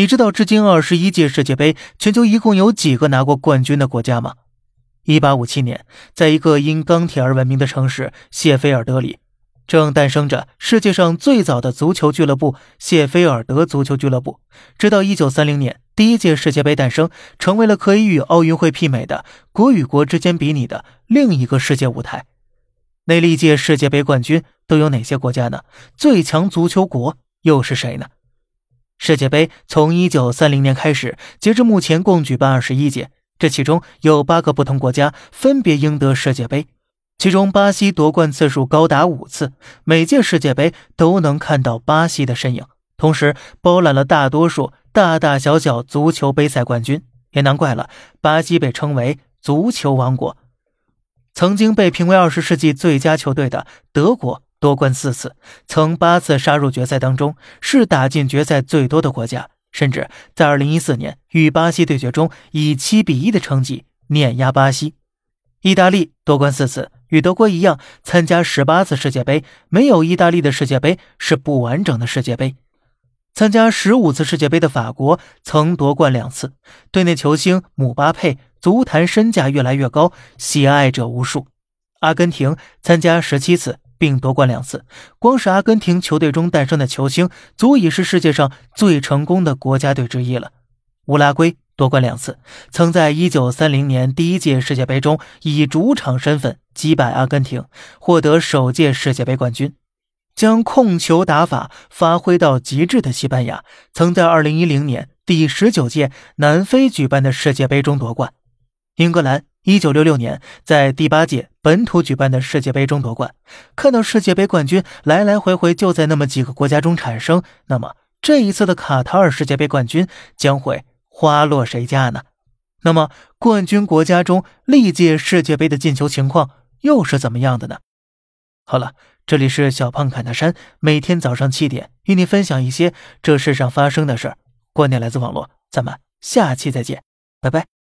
你知道至今二十一届世界杯全球一共有几个拿过冠军的国家吗？一八五七年，在一个因钢铁而闻名的城市谢菲尔德里，正诞生着世界上最早的足球俱乐部——谢菲尔德足球俱乐部。直到一九三零年，第一届世界杯诞生，成为了可以与奥运会媲美的国与国之间比拟的另一个世界舞台。那历届世界杯冠军都有哪些国家呢？最强足球国又是谁呢？世界杯从一九三零年开始，截至目前共举办二十一届，这其中有八个不同国家分别赢得世界杯，其中巴西夺冠次数高达五次，每届世界杯都能看到巴西的身影，同时包揽了大多数大大小小足球杯赛冠军，也难怪了，巴西被称为足球王国。曾经被评为二十世纪最佳球队的德国。夺冠四次，曾八次杀入决赛当中，是打进决赛最多的国家。甚至在二零一四年与巴西对决中，以七比一的成绩碾压巴西。意大利夺冠四次，与德国一样参加十八次世界杯。没有意大利的世界杯是不完整的世界杯。参加十五次世界杯的法国曾夺冠两次，队内球星姆巴佩足坛身价越来越高，喜爱者无数。阿根廷参加十七次。并夺冠两次，光是阿根廷球队中诞生的球星，足以是世界上最成功的国家队之一了。乌拉圭夺冠两次，曾在1930年第一届世界杯中以主场身份击败阿根廷，获得首届世界杯冠军。将控球打法发挥到极致的西班牙，曾在2010年第十九届南非举办的世界杯中夺冠。英格兰。一九六六年，在第八届本土举办的世界杯中夺冠。看到世界杯冠军来来回回就在那么几个国家中产生，那么这一次的卡塔尔世界杯冠军将会花落谁家呢？那么冠军国家中历届世界杯的进球情况又是怎么样的呢？好了，这里是小胖侃大山，每天早上七点与你分享一些这世上发生的事儿。观点来自网络，咱们下期再见，拜拜。